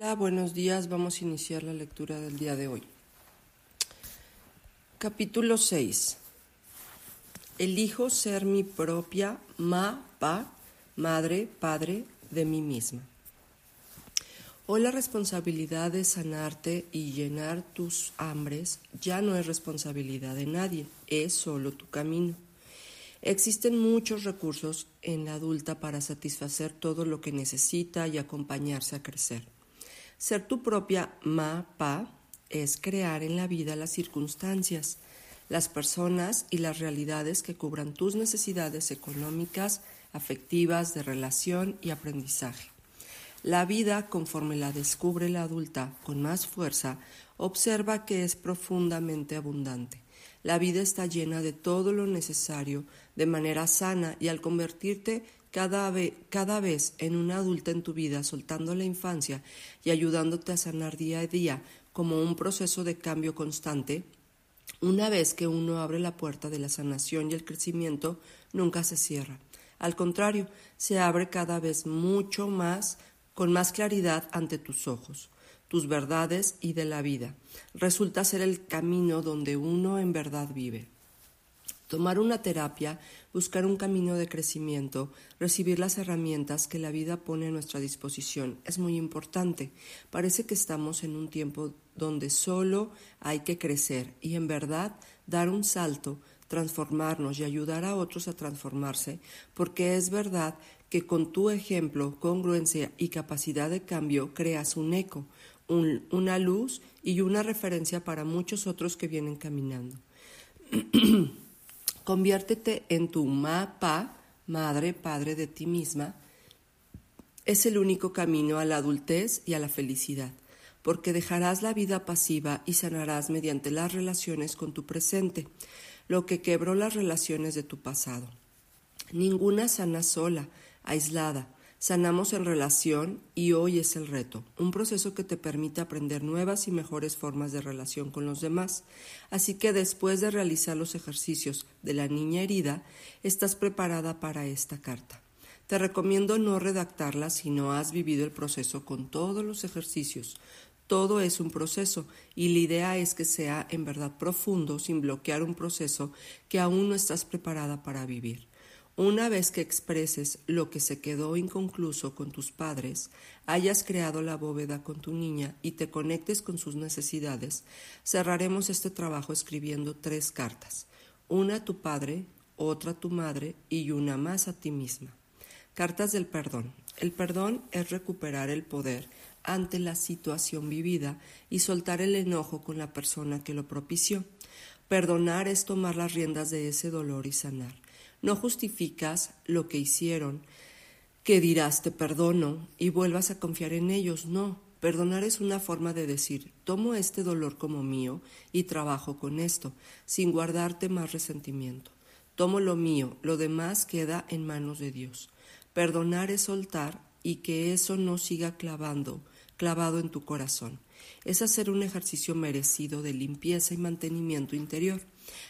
Hola, buenos días. Vamos a iniciar la lectura del día de hoy. Capítulo 6. Elijo ser mi propia ma, pa, madre, padre de mí misma. Hoy la responsabilidad de sanarte y llenar tus hambres ya no es responsabilidad de nadie, es solo tu camino. Existen muchos recursos en la adulta para satisfacer todo lo que necesita y acompañarse a crecer. Ser tu propia ma, pa, es crear en la vida las circunstancias, las personas y las realidades que cubran tus necesidades económicas, afectivas, de relación y aprendizaje. La vida, conforme la descubre la adulta con más fuerza, observa que es profundamente abundante. La vida está llena de todo lo necesario de manera sana y al convertirte cada, cada vez en una adulta en tu vida, soltando la infancia y ayudándote a sanar día a día como un proceso de cambio constante, una vez que uno abre la puerta de la sanación y el crecimiento, nunca se cierra. Al contrario, se abre cada vez mucho más, con más claridad ante tus ojos, tus verdades y de la vida. Resulta ser el camino donde uno en verdad vive. Tomar una terapia, buscar un camino de crecimiento, recibir las herramientas que la vida pone a nuestra disposición es muy importante. Parece que estamos en un tiempo donde solo hay que crecer y en verdad dar un salto, transformarnos y ayudar a otros a transformarse, porque es verdad que con tu ejemplo, congruencia y capacidad de cambio creas un eco, una luz y una referencia para muchos otros que vienen caminando. Conviértete en tu mapa, madre, padre de ti misma. Es el único camino a la adultez y a la felicidad, porque dejarás la vida pasiva y sanarás mediante las relaciones con tu presente, lo que quebró las relaciones de tu pasado. Ninguna sana sola, aislada, Sanamos en relación y hoy es el reto, un proceso que te permite aprender nuevas y mejores formas de relación con los demás. Así que después de realizar los ejercicios de la niña herida, estás preparada para esta carta. Te recomiendo no redactarla si no has vivido el proceso con todos los ejercicios. Todo es un proceso y la idea es que sea en verdad profundo sin bloquear un proceso que aún no estás preparada para vivir. Una vez que expreses lo que se quedó inconcluso con tus padres, hayas creado la bóveda con tu niña y te conectes con sus necesidades, cerraremos este trabajo escribiendo tres cartas, una a tu padre, otra a tu madre y una más a ti misma. Cartas del perdón. El perdón es recuperar el poder ante la situación vivida y soltar el enojo con la persona que lo propició. Perdonar es tomar las riendas de ese dolor y sanar. No justificas lo que hicieron, que dirás te perdono y vuelvas a confiar en ellos. No, perdonar es una forma de decir tomo este dolor como mío y trabajo con esto, sin guardarte más resentimiento. Tomo lo mío, lo demás queda en manos de Dios. Perdonar es soltar y que eso no siga clavando, clavado en tu corazón. Es hacer un ejercicio merecido de limpieza y mantenimiento interior.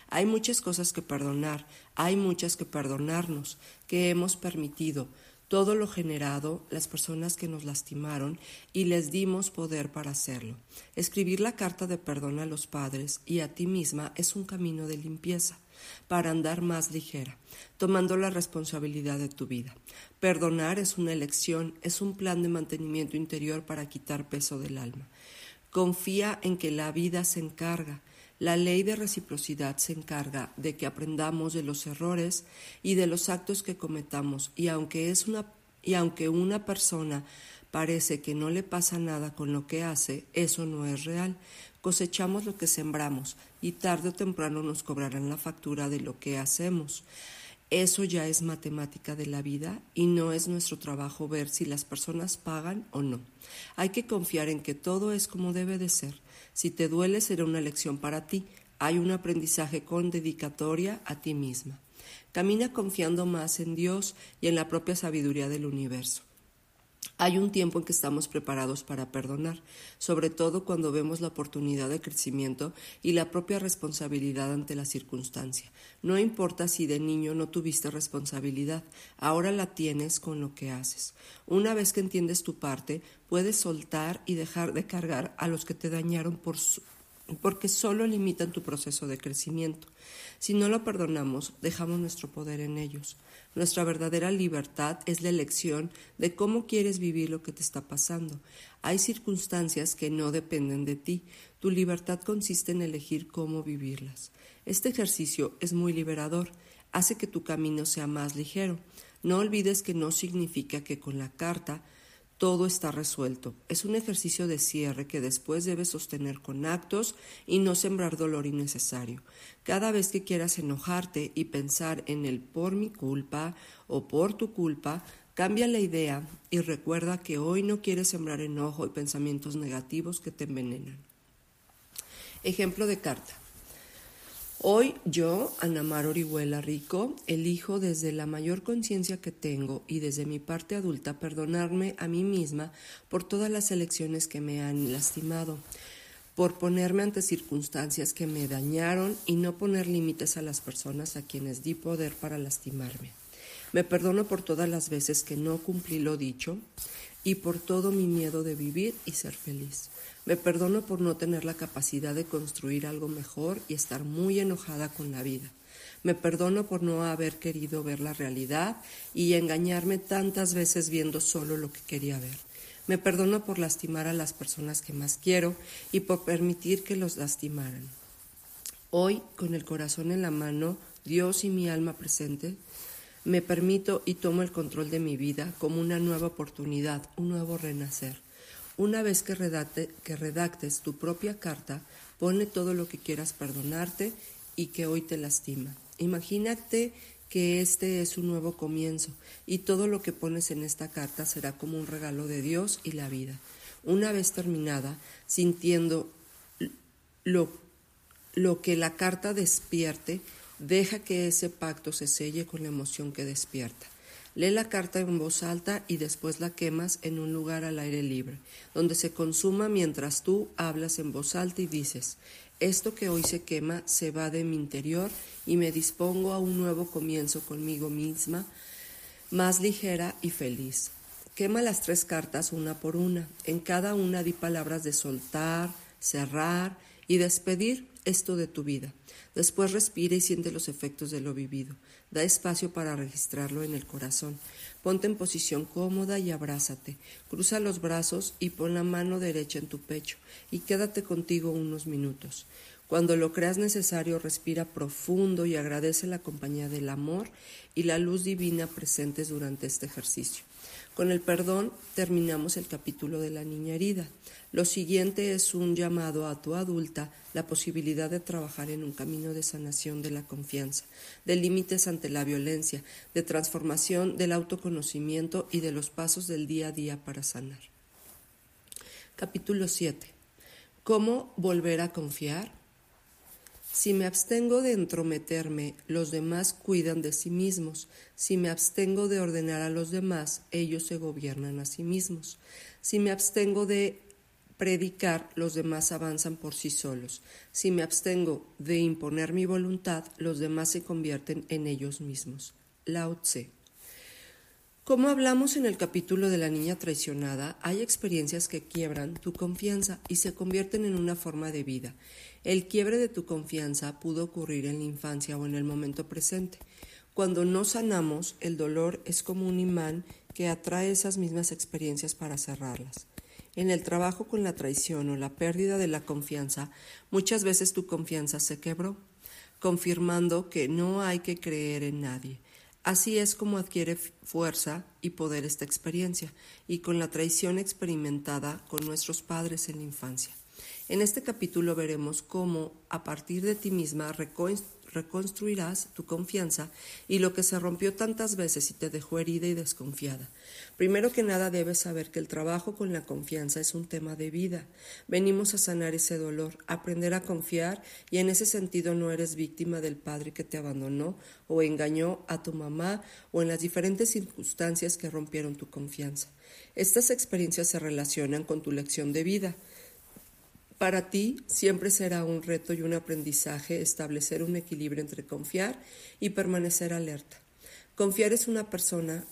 Hay muchas cosas que perdonar, hay muchas que perdonarnos, que hemos permitido, todo lo generado, las personas que nos lastimaron y les dimos poder para hacerlo. Escribir la carta de perdón a los padres y a ti misma es un camino de limpieza para andar más ligera, tomando la responsabilidad de tu vida. Perdonar es una elección, es un plan de mantenimiento interior para quitar peso del alma. Confía en que la vida se encarga la ley de reciprocidad se encarga de que aprendamos de los errores y de los actos que cometamos y aunque es una y aunque una persona parece que no le pasa nada con lo que hace, eso no es real. Cosechamos lo que sembramos y tarde o temprano nos cobrarán la factura de lo que hacemos. Eso ya es matemática de la vida y no es nuestro trabajo ver si las personas pagan o no. Hay que confiar en que todo es como debe de ser. Si te duele, será una lección para ti. Hay un aprendizaje con dedicatoria a ti misma. Camina confiando más en Dios y en la propia sabiduría del universo. Hay un tiempo en que estamos preparados para perdonar, sobre todo cuando vemos la oportunidad de crecimiento y la propia responsabilidad ante la circunstancia. No importa si de niño no tuviste responsabilidad, ahora la tienes con lo que haces. Una vez que entiendes tu parte, puedes soltar y dejar de cargar a los que te dañaron por su porque solo limitan tu proceso de crecimiento. Si no lo perdonamos, dejamos nuestro poder en ellos. Nuestra verdadera libertad es la elección de cómo quieres vivir lo que te está pasando. Hay circunstancias que no dependen de ti. Tu libertad consiste en elegir cómo vivirlas. Este ejercicio es muy liberador, hace que tu camino sea más ligero. No olvides que no significa que con la carta todo está resuelto. Es un ejercicio de cierre que después debes sostener con actos y no sembrar dolor innecesario. Cada vez que quieras enojarte y pensar en el por mi culpa o por tu culpa, cambia la idea y recuerda que hoy no quieres sembrar enojo y pensamientos negativos que te envenenan. Ejemplo de carta. Hoy yo, Anamar Orihuela Rico, elijo desde la mayor conciencia que tengo y desde mi parte adulta perdonarme a mí misma por todas las elecciones que me han lastimado, por ponerme ante circunstancias que me dañaron y no poner límites a las personas a quienes di poder para lastimarme. Me perdono por todas las veces que no cumplí lo dicho y por todo mi miedo de vivir y ser feliz. Me perdono por no tener la capacidad de construir algo mejor y estar muy enojada con la vida. Me perdono por no haber querido ver la realidad y engañarme tantas veces viendo solo lo que quería ver. Me perdono por lastimar a las personas que más quiero y por permitir que los lastimaran. Hoy, con el corazón en la mano, Dios y mi alma presente, me permito y tomo el control de mi vida como una nueva oportunidad, un nuevo renacer. Una vez que, redactes tu propia carta, pone todo lo que quieras perdonarte y que hoy te lastima. Imagínate que este es un nuevo comienzo y todo lo que pones en esta carta será como un regalo de Dios y la vida. Una vez terminada, sintiendo lo, lo que la carta despierte, deja que ese pacto se selle con la emoción que despierta. Lee la carta en voz alta y después la quemas en un lugar al aire libre, donde se consuma mientras tú hablas en voz alta y dices, esto que hoy se quema se va de mi interior y me dispongo a un nuevo comienzo conmigo misma, más ligera y feliz. Quema las tres cartas una por una. En cada una di palabras de soltar, cerrar y despedir esto de tu vida. Después respira y siente los efectos de lo vivido. Da espacio para registrarlo en el corazón. Ponte en posición cómoda y abrázate. Cruza los brazos y pon la mano derecha en tu pecho y quédate contigo unos minutos. Cuando lo creas necesario, respira profundo y agradece la compañía del amor y la luz divina presentes durante este ejercicio. Con el perdón terminamos el capítulo de la niña herida. Lo siguiente es un llamado a tu adulta la posibilidad de trabajar en un camino de sanación de la confianza, de límites ante la violencia, de transformación del autoconocimiento y de los pasos del día a día para sanar. Capítulo 7. ¿Cómo volver a confiar? Si me abstengo de entrometerme, los demás cuidan de sí mismos. Si me abstengo de ordenar a los demás, ellos se gobiernan a sí mismos. Si me abstengo de predicar, los demás avanzan por sí solos. Si me abstengo de imponer mi voluntad, los demás se convierten en ellos mismos. Lao Tse. Como hablamos en el capítulo de la niña traicionada, hay experiencias que quiebran tu confianza y se convierten en una forma de vida. El quiebre de tu confianza pudo ocurrir en la infancia o en el momento presente. Cuando no sanamos, el dolor es como un imán que atrae esas mismas experiencias para cerrarlas. En el trabajo con la traición o la pérdida de la confianza, muchas veces tu confianza se quebró, confirmando que no hay que creer en nadie. Así es como adquiere fuerza y poder esta experiencia, y con la traición experimentada con nuestros padres en la infancia. En este capítulo veremos cómo, a partir de ti misma, reconstruirás tu confianza y lo que se rompió tantas veces y te dejó herida y desconfiada. Primero que nada debes saber que el trabajo con la confianza es un tema de vida. Venimos a sanar ese dolor, aprender a confiar y en ese sentido no eres víctima del padre que te abandonó o engañó a tu mamá o en las diferentes circunstancias que rompieron tu confianza. Estas experiencias se relacionan con tu lección de vida. Para ti siempre será un reto y un aprendizaje establecer un equilibrio entre confiar y permanecer alerta. Confiar es una persona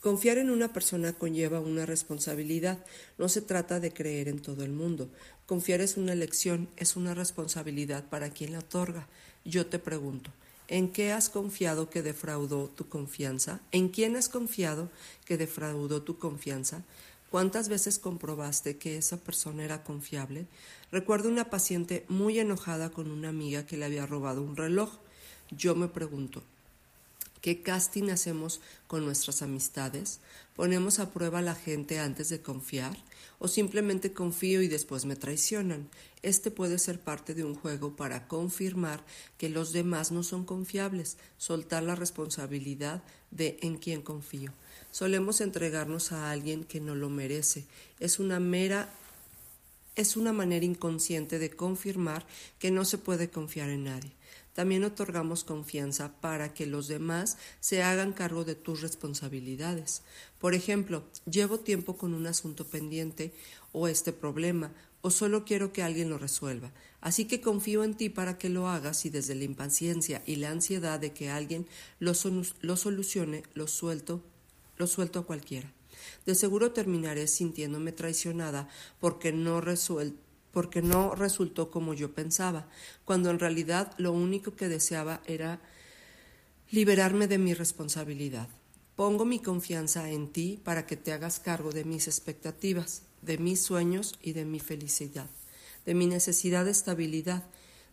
Confiar en una persona conlleva una responsabilidad. No se trata de creer en todo el mundo. Confiar es una elección, es una responsabilidad para quien la otorga. Yo te pregunto, ¿en qué has confiado que defraudó tu confianza? ¿En quién has confiado que defraudó tu confianza? ¿Cuántas veces comprobaste que esa persona era confiable? Recuerdo una paciente muy enojada con una amiga que le había robado un reloj. Yo me pregunto, ¿qué casting hacemos con nuestras amistades? ¿Ponemos a prueba a la gente antes de confiar? ¿O simplemente confío y después me traicionan? Este puede ser parte de un juego para confirmar que los demás no son confiables, soltar la responsabilidad de en quién confío. Solemos entregarnos a alguien que no lo merece. Es una mera es una manera inconsciente de confirmar que no se puede confiar en nadie. También otorgamos confianza para que los demás se hagan cargo de tus responsabilidades. Por ejemplo, llevo tiempo con un asunto pendiente o este problema, o solo quiero que alguien lo resuelva. Así que confío en ti para que lo hagas y desde la impaciencia y la ansiedad de que alguien lo, lo solucione, lo suelto lo suelto a cualquiera. De seguro terminaré sintiéndome traicionada porque no, porque no resultó como yo pensaba, cuando en realidad lo único que deseaba era liberarme de mi responsabilidad. Pongo mi confianza en ti para que te hagas cargo de mis expectativas, de mis sueños y de mi felicidad, de mi necesidad de estabilidad,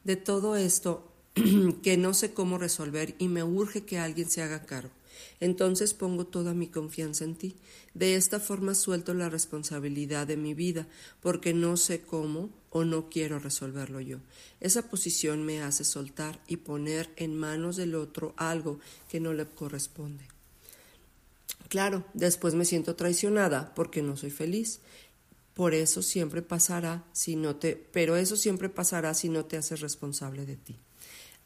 de todo esto que no sé cómo resolver y me urge que alguien se haga cargo. Entonces pongo toda mi confianza en ti. De esta forma suelto la responsabilidad de mi vida, porque no sé cómo o no quiero resolverlo yo. Esa posición me hace soltar y poner en manos del otro algo que no le corresponde. Claro, después me siento traicionada porque no soy feliz. Por eso siempre pasará si no te, pero eso siempre pasará si no te haces responsable de ti.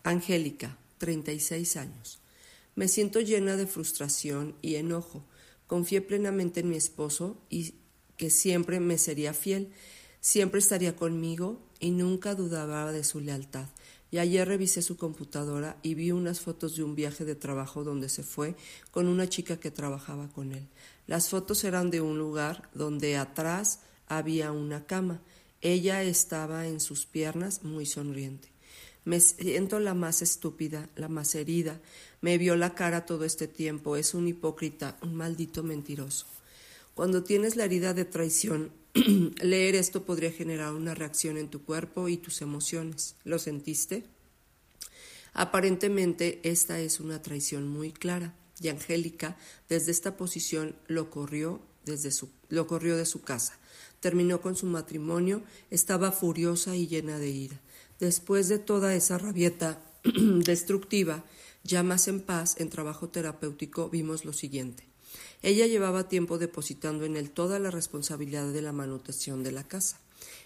Angélica, 36 años. Me siento llena de frustración y enojo. Confié plenamente en mi esposo y que siempre me sería fiel, siempre estaría conmigo y nunca dudaba de su lealtad. Y ayer revisé su computadora y vi unas fotos de un viaje de trabajo donde se fue con una chica que trabajaba con él. Las fotos eran de un lugar donde atrás había una cama. Ella estaba en sus piernas muy sonriente. Me siento la más estúpida, la más herida. Me vio la cara todo este tiempo. Es un hipócrita, un maldito mentiroso. Cuando tienes la herida de traición, leer esto podría generar una reacción en tu cuerpo y tus emociones. ¿Lo sentiste? Aparentemente esta es una traición muy clara y Angélica desde esta posición lo corrió, desde su, lo corrió de su casa. Terminó con su matrimonio, estaba furiosa y llena de ira. Después de toda esa rabieta destructiva, ya más en paz, en trabajo terapéutico, vimos lo siguiente. Ella llevaba tiempo depositando en él toda la responsabilidad de la manutención de la casa.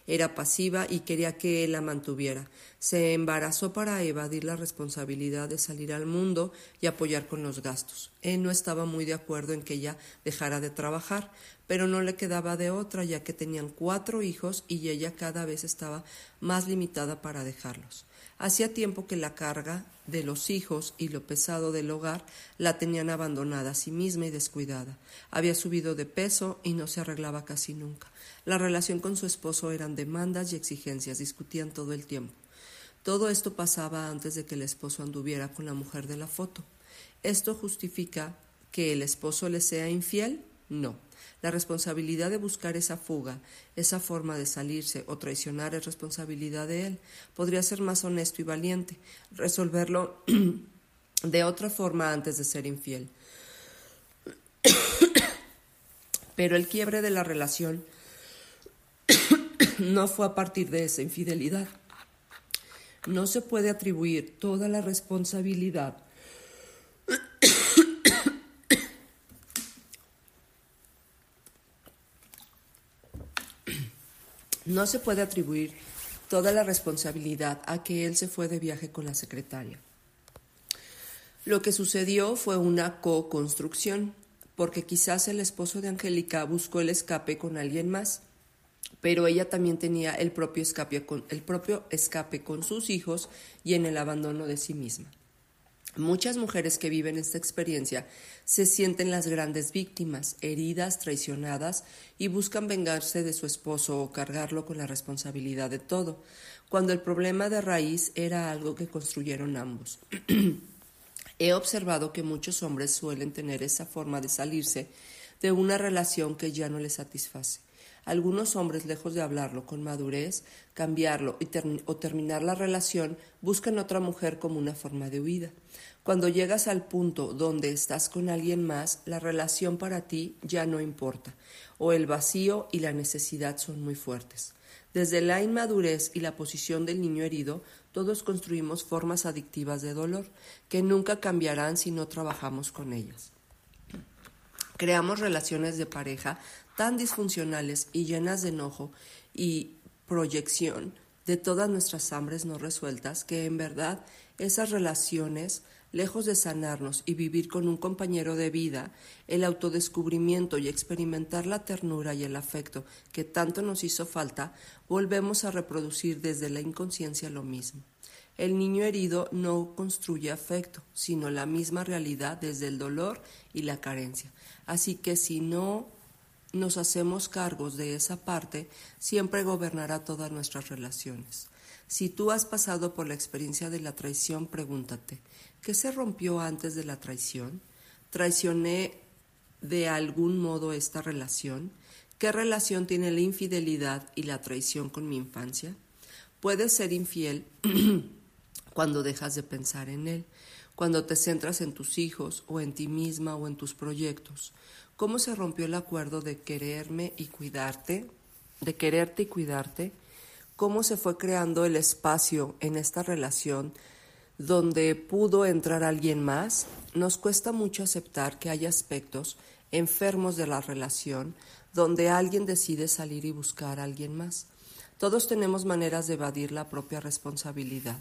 Era pasiva y quería que él la mantuviera. Se embarazó para evadir la responsabilidad de salir al mundo y apoyar con los gastos. Él no estaba muy de acuerdo en que ella dejara de trabajar, pero no le quedaba de otra ya que tenían cuatro hijos y ella cada vez estaba más limitada para dejarlos. Hacía tiempo que la carga de los hijos y lo pesado del hogar la tenían abandonada a sí misma y descuidada. Había subido de peso y no se arreglaba casi nunca. La relación con su esposo eran demandas y exigencias, discutían todo el tiempo. Todo esto pasaba antes de que el esposo anduviera con la mujer de la foto. ¿Esto justifica que el esposo le sea infiel? No. La responsabilidad de buscar esa fuga, esa forma de salirse o traicionar es responsabilidad de él. Podría ser más honesto y valiente, resolverlo de otra forma antes de ser infiel. Pero el quiebre de la relación no fue a partir de esa infidelidad. No se puede atribuir toda la responsabilidad No se puede atribuir toda la responsabilidad a que él se fue de viaje con la secretaria. Lo que sucedió fue una co-construcción, porque quizás el esposo de Angélica buscó el escape con alguien más, pero ella también tenía el propio escape con, el propio escape con sus hijos y en el abandono de sí misma. Muchas mujeres que viven esta experiencia se sienten las grandes víctimas, heridas, traicionadas y buscan vengarse de su esposo o cargarlo con la responsabilidad de todo, cuando el problema de raíz era algo que construyeron ambos. He observado que muchos hombres suelen tener esa forma de salirse de una relación que ya no les satisface. Algunos hombres, lejos de hablarlo con madurez, cambiarlo o terminar la relación, buscan otra mujer como una forma de huida. Cuando llegas al punto donde estás con alguien más, la relación para ti ya no importa, o el vacío y la necesidad son muy fuertes. Desde la inmadurez y la posición del niño herido, todos construimos formas adictivas de dolor que nunca cambiarán si no trabajamos con ellas. Creamos relaciones de pareja tan disfuncionales y llenas de enojo y proyección de todas nuestras hambres no resueltas que en verdad esas relaciones, lejos de sanarnos y vivir con un compañero de vida, el autodescubrimiento y experimentar la ternura y el afecto que tanto nos hizo falta, volvemos a reproducir desde la inconsciencia lo mismo. El niño herido no construye afecto, sino la misma realidad desde el dolor y la carencia. Así que si no nos hacemos cargos de esa parte, siempre gobernará todas nuestras relaciones. Si tú has pasado por la experiencia de la traición, pregúntate, ¿qué se rompió antes de la traición? ¿Traicioné de algún modo esta relación? ¿Qué relación tiene la infidelidad y la traición con mi infancia? Puedes ser infiel cuando dejas de pensar en él, cuando te centras en tus hijos o en ti misma o en tus proyectos cómo se rompió el acuerdo de quererme y cuidarte, de quererte y cuidarte, cómo se fue creando el espacio en esta relación donde pudo entrar alguien más, nos cuesta mucho aceptar que hay aspectos enfermos de la relación donde alguien decide salir y buscar a alguien más. Todos tenemos maneras de evadir la propia responsabilidad.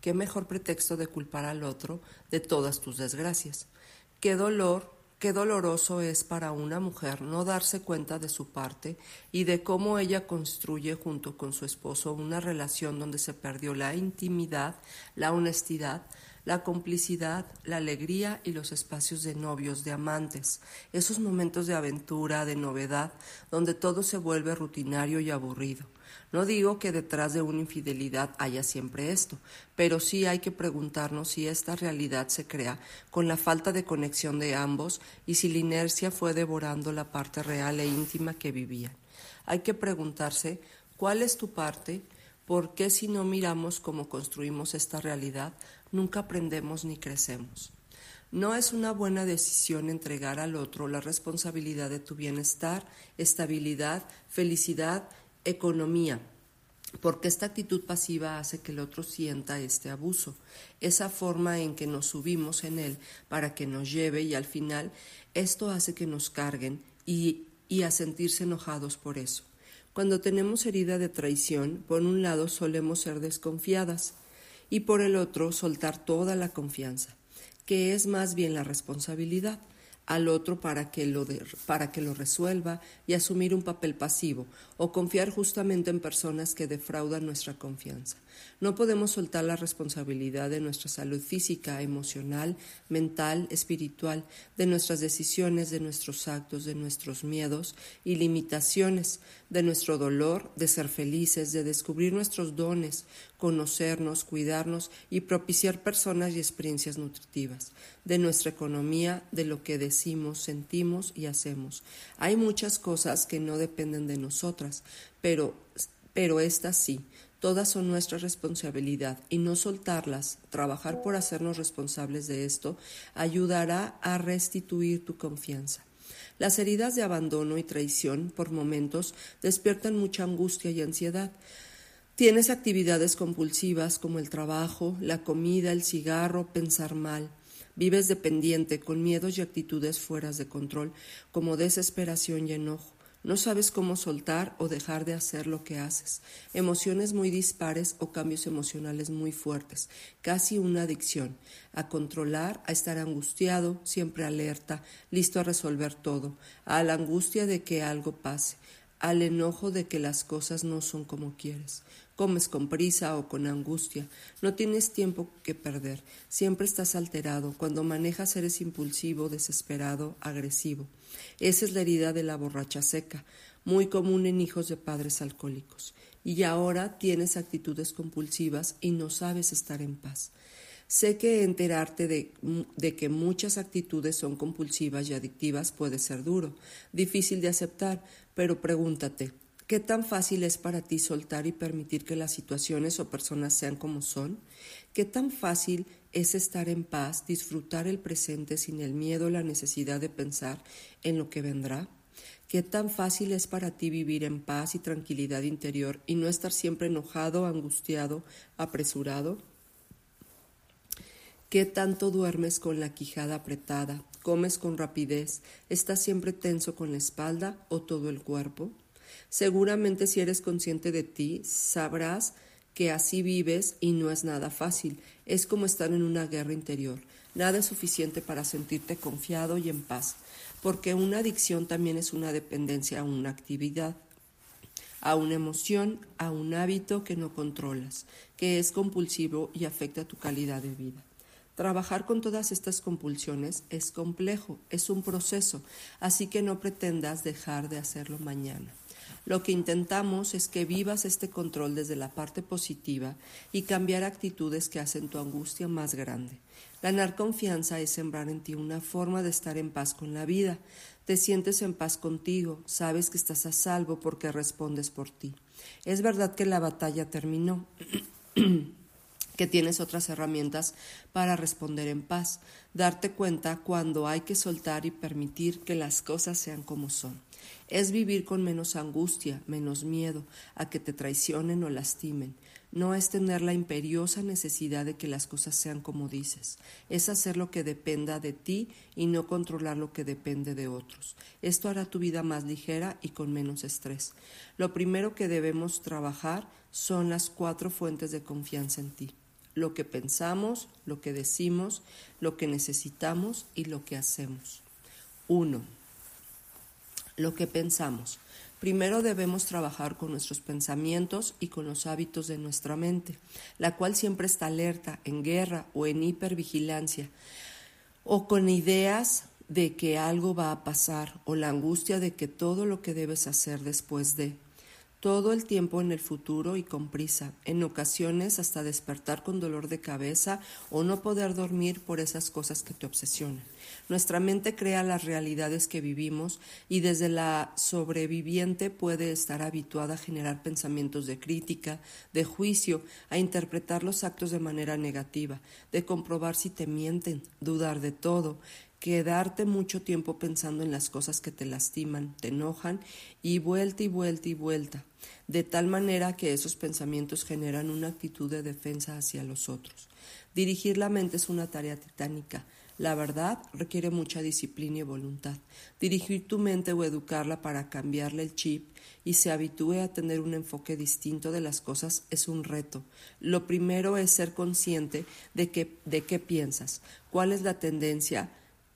¿Qué mejor pretexto de culpar al otro de todas tus desgracias? ¿Qué dolor Qué doloroso es para una mujer no darse cuenta de su parte y de cómo ella construye junto con su esposo una relación donde se perdió la intimidad, la honestidad, la complicidad, la alegría y los espacios de novios, de amantes, esos momentos de aventura, de novedad, donde todo se vuelve rutinario y aburrido. No digo que detrás de una infidelidad haya siempre esto, pero sí hay que preguntarnos si esta realidad se crea con la falta de conexión de ambos y si la inercia fue devorando la parte real e íntima que vivían. Hay que preguntarse cuál es tu parte, por qué si no miramos cómo construimos esta realidad, nunca aprendemos ni crecemos. No es una buena decisión entregar al otro la responsabilidad de tu bienestar, estabilidad, felicidad economía, porque esta actitud pasiva hace que el otro sienta este abuso, esa forma en que nos subimos en él para que nos lleve y al final esto hace que nos carguen y, a sentirse enojados por eso. Cuando tenemos herida de traición, por un lado solemos ser desconfiadas y por el otro soltar toda la confianza, que es más bien la responsabilidad al otro para que, lo para que lo resuelva y asumir un papel pasivo o confiar justamente en personas que defraudan nuestra confianza. No podemos soltar la responsabilidad de nuestra salud física, emocional, mental, espiritual, de nuestras decisiones, de nuestros actos, de nuestros miedos y limitaciones, de nuestro dolor, de ser felices, de descubrir nuestros dones, conocernos, cuidarnos y propiciar personas y experiencias nutritivas, de nuestra economía, de lo que decimos, sentimos y hacemos. Hay muchas cosas que no dependen de nosotras, pero, pero estas sí Todas son nuestra responsabilidad y no soltarlas, trabajar por hacernos responsables de esto, ayudará a restituir tu confianza. Las heridas de abandono y traición por momentos despiertan mucha angustia y ansiedad. Tienes actividades compulsivas como el trabajo, la comida, el cigarro, pensar mal. Vives dependiente, con miedos y actitudes fuera de control, como desesperación y enojo. No sabes cómo soltar o dejar de hacer lo que haces. Emociones muy dispares o cambios emocionales muy fuertes. Casi una adicción. A controlar, a estar angustiado, siempre alerta, listo a resolver todo. A la angustia de que algo pase. Al enojo de que las cosas no son como quieres. Comes con prisa o con angustia. No tienes tiempo que perder. Siempre estás alterado. Cuando manejas eres impulsivo, desesperado, agresivo. Esa es la herida de la borracha seca, muy común en hijos de padres alcohólicos. Y ahora tienes actitudes compulsivas y no sabes estar en paz. Sé que enterarte de, que muchas actitudes son compulsivas y adictivas puede ser duro, difícil de aceptar, pero pregúntate, ¿Qué tan fácil es para ti soltar y permitir que las situaciones o personas sean como son? ¿Qué tan fácil es estar en paz, disfrutar el presente sin el miedo o la necesidad de pensar en lo que vendrá? ¿Qué tan fácil es para ti vivir en paz y tranquilidad interior y no estar siempre enojado, angustiado, apresurado? ¿Qué tanto duermes con la quijada apretada? ¿Comes con rapidez? ¿Estás siempre tenso con la espalda o todo el cuerpo? Seguramente si eres consciente de ti, sabrás que así vives y no es nada fácil. Es como estar en una guerra interior. Nada es suficiente para sentirte confiado y en paz, porque una adicción también es una dependencia a una actividad, a una emoción, a un hábito que no controlas, que es compulsivo y afecta tu calidad de vida. Trabajar con todas estas compulsiones es complejo, es un proceso, así que no pretendas dejar de hacerlo mañana. Lo que intentamos es que vivas este control desde la parte positiva y cambiar actitudes que hacen tu angustia más grande. Ganar confianza es sembrar en ti una forma de estar en paz con la vida. Te sientes en paz contigo, sabes que estás a salvo porque respondes por ti. Es verdad que la batalla terminó. que tienes otras herramientas para responder en paz, darte cuenta cuando hay que soltar y permitir que las cosas sean como son. Es vivir con menos angustia, menos miedo a que te traicionen o lastimen. No es tener la imperiosa necesidad de que las cosas sean como dices. Es hacer lo que dependa de ti y no controlar lo que depende de otros. Esto hará tu vida más ligera y con menos estrés. Lo primero que debemos trabajar son las cuatro fuentes de confianza en ti lo que pensamos, lo que decimos, lo que necesitamos y lo que hacemos. Uno, lo que pensamos. Primero debemos trabajar con nuestros pensamientos y con los hábitos de nuestra mente, la cual siempre está alerta, en guerra o en hipervigilancia, o con ideas de que algo va a pasar o la angustia de que todo lo que debes hacer después de todo el tiempo en el futuro y con prisa, en ocasiones hasta despertar con dolor de cabeza o no poder dormir por esas cosas que te obsesionan. Nuestra mente crea las realidades que vivimos y desde la sobreviviente puede estar habituada a generar pensamientos de crítica, de juicio, a interpretar los actos de manera negativa, de comprobar si te mienten, dudar de todo, quedarte mucho tiempo pensando en las cosas que te lastiman, te enojan y vuelta y vuelta y vuelta, de tal manera que esos pensamientos generan una actitud de defensa hacia los otros. Dirigir la mente es una tarea titánica. La verdad requiere mucha disciplina y voluntad. Dirigir tu mente o educarla para cambiarle el chip y se habitúe a tener un enfoque distinto de las cosas es un reto. Lo primero es ser consciente de, de qué piensas, cuál es la tendencia,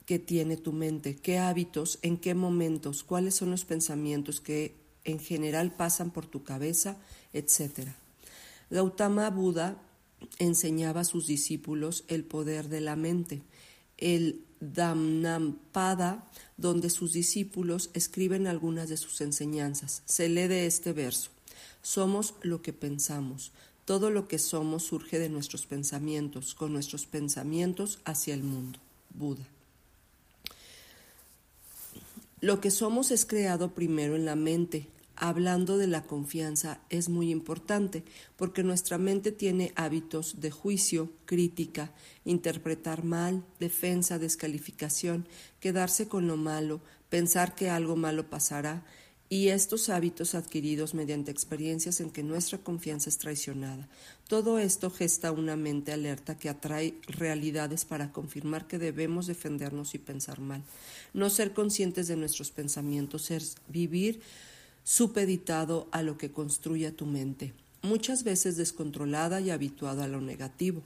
que tiene tu mente, qué hábitos, en qué momentos, cuáles son los pensamientos que en general pasan por tu cabeza, etc. Gautama Buda enseñaba a sus discípulos el poder de la mente, el Dhammampada, donde sus discípulos escriben algunas de sus enseñanzas. Se lee de este verso: Somos lo que pensamos. Todo lo que somos surge de nuestros pensamientos, con nuestros pensamientos hacia el mundo. Buda. Lo que somos es creado primero en la mente. Hablando de la confianza es muy importante porque nuestra mente tiene hábitos de juicio, crítica, interpretar mal, defensa, descalificación, quedarse con lo malo, pensar que algo malo pasará, y estos hábitos adquiridos mediante experiencias en que nuestra confianza es traicionada. Todo esto gesta una mente alerta que atrae realidades para confirmar que debemos defendernos y pensar mal. No ser conscientes de nuestros pensamientos es vivir supeditado a lo que construye tu mente muchas veces descontrolada y habituada a lo negativo.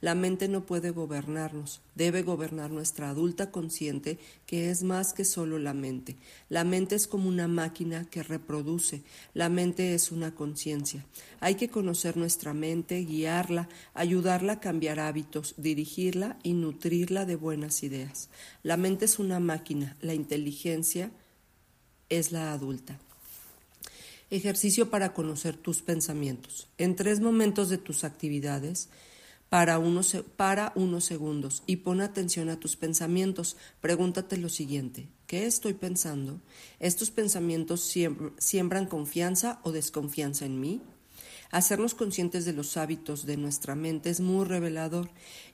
La mente no puede gobernarnos, debe gobernar nuestra adulta consciente, que es más que solo la mente. La mente es como una máquina que reproduce, la mente es una conciencia. Hay que conocer nuestra mente, guiarla, ayudarla a cambiar hábitos, dirigirla y nutrirla de buenas ideas. La mente es una máquina, la inteligencia es la adulta. Ejercicio para conocer tus pensamientos. En tres momentos de tus actividades, para unos, para unos segundos y pon atención a tus pensamientos. Pregúntate lo siguiente, ¿qué estoy pensando? ¿Estos pensamientos siembran confianza o desconfianza en mí? Hacernos conscientes de los hábitos de nuestra mente es muy revelador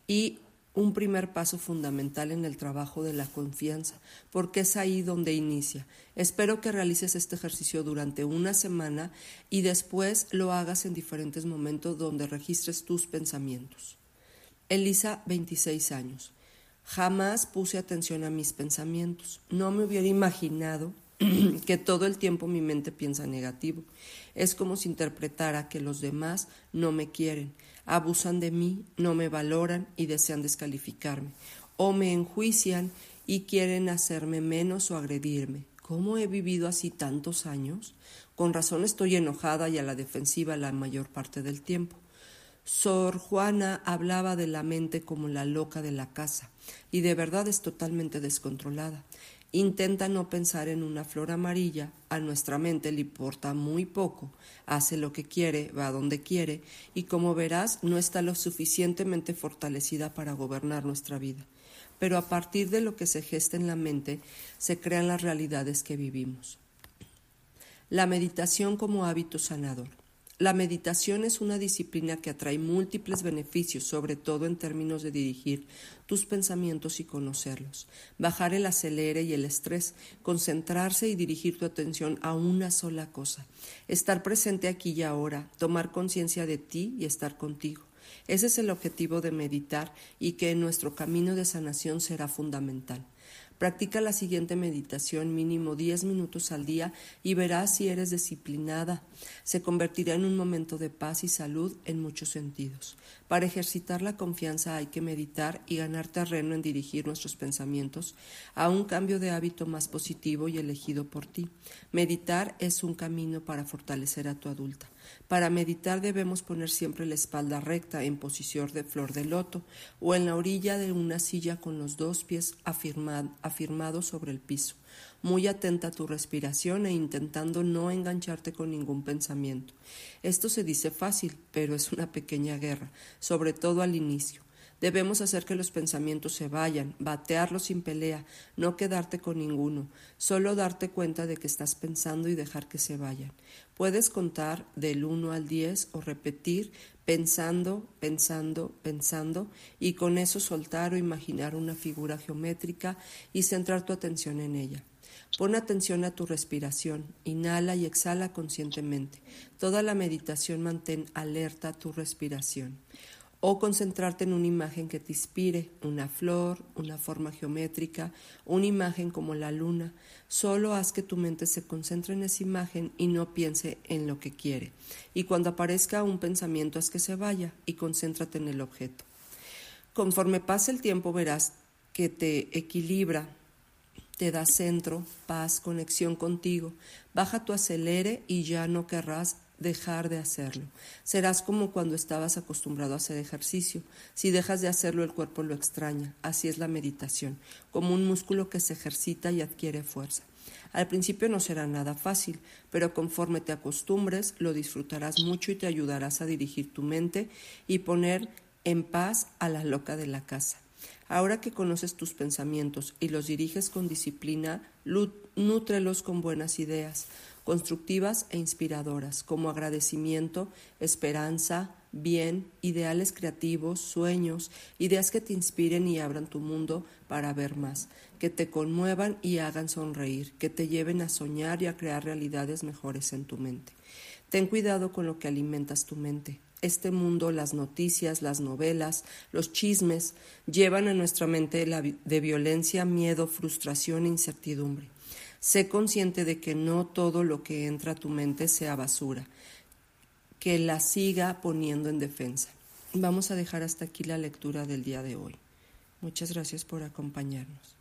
y un primer paso fundamental en el trabajo de la confianza, porque es ahí donde inicia. Espero que realices este ejercicio durante una semana y después lo hagas en diferentes momentos donde registres tus pensamientos. Elisa, 26 años. Jamás puse atención a mis pensamientos. No me hubiera imaginado que todo el tiempo mi mente piensa negativo. Es como si interpretara que los demás no me quieren, abusan de mí, no me valoran y desean descalificarme, o me enjuician y quieren hacerme menos o agredirme. ¿Cómo he vivido así tantos años? Con razón estoy enojada y a la defensiva la mayor parte del tiempo. Sor Juana hablaba de la mente como la loca de la casa, y de verdad es totalmente descontrolada. Intenta no pensar en una flor amarilla, a nuestra mente le importa muy poco, hace lo que quiere, va donde quiere, y como verás no está lo suficientemente fortalecida para gobernar nuestra vida. Pero a partir de lo que se gesta en la mente, se crean las realidades que vivimos. La meditación como hábito sanador. La meditación es una disciplina que atrae múltiples beneficios, sobre todo en términos de dirigir tus pensamientos y conocerlos, bajar el acelere y el estrés, concentrarse y dirigir tu atención a una sola cosa, estar presente aquí y ahora, tomar conciencia de ti y estar contigo. Ese es el objetivo de meditar y que en nuestro camino de sanación será fundamental. Practica la siguiente meditación mínimo 10 minutos al día y verás si eres disciplinada. Se convertirá en un momento de paz y salud en muchos sentidos. Para ejercitar la confianza hay que meditar y ganar terreno en dirigir nuestros pensamientos a un cambio de hábito más positivo y elegido por ti. Meditar es un camino para fortalecer a tu adulta. Para meditar debemos poner siempre la espalda recta en posición de flor de loto o en la orilla de una silla con los dos pies afirmados sobre el piso, muy atenta a tu respiración e intentando no engancharte con ningún pensamiento. Esto se dice fácil, pero es una pequeña guerra, sobre todo al inicio. Debemos hacer que los pensamientos se vayan, batearlos sin pelea, no quedarte con ninguno, solo darte cuenta de que estás pensando y dejar que se vayan. Puedes contar del 1 al 10 o repetir pensando, pensando, pensando y con eso soltar o imaginar una figura geométrica y centrar tu atención en ella. Pon atención a tu respiración, inhala y exhala conscientemente. Toda la meditación mantén alerta tu respiración o concentrarte en una imagen que te inspire, una flor, una forma geométrica, una imagen como la luna. Solo haz que tu mente se concentre en esa imagen y no piense en lo que quiere. Y cuando aparezca un pensamiento, haz que se vaya y concéntrate en el objeto. Conforme pase el tiempo verás que te equilibra, te da centro, paz, conexión contigo. Baja tu acelere y ya no querrás dejar de hacerlo. Serás como cuando estabas acostumbrado a hacer ejercicio. Si dejas de hacerlo, el cuerpo lo extraña. Así es la meditación, como un músculo que se ejercita y adquiere fuerza. Al principio no será nada fácil, pero conforme te acostumbres, lo disfrutarás mucho y te ayudarás a dirigir tu mente y poner en paz a la loca de la casa. Ahora que conoces tus pensamientos y los diriges con disciplina, nútrelos con buenas ideas. Constructivas e inspiradoras, como agradecimiento, esperanza, bien, ideales creativos, sueños, ideas que te inspiren y abran tu mundo para ver más, que te conmuevan y hagan sonreír, que te lleven a soñar y a crear realidades mejores en tu mente. Ten cuidado con lo que alimentas tu mente. Este mundo, las noticias, las novelas, los chismes, llevan a nuestra mente de violencia, miedo, frustración e incertidumbre. Sé consciente de que no todo lo que entra a tu mente sea basura, que la siga poniendo en defensa. Vamos a dejar hasta aquí la lectura del día de hoy. Muchas gracias por acompañarnos.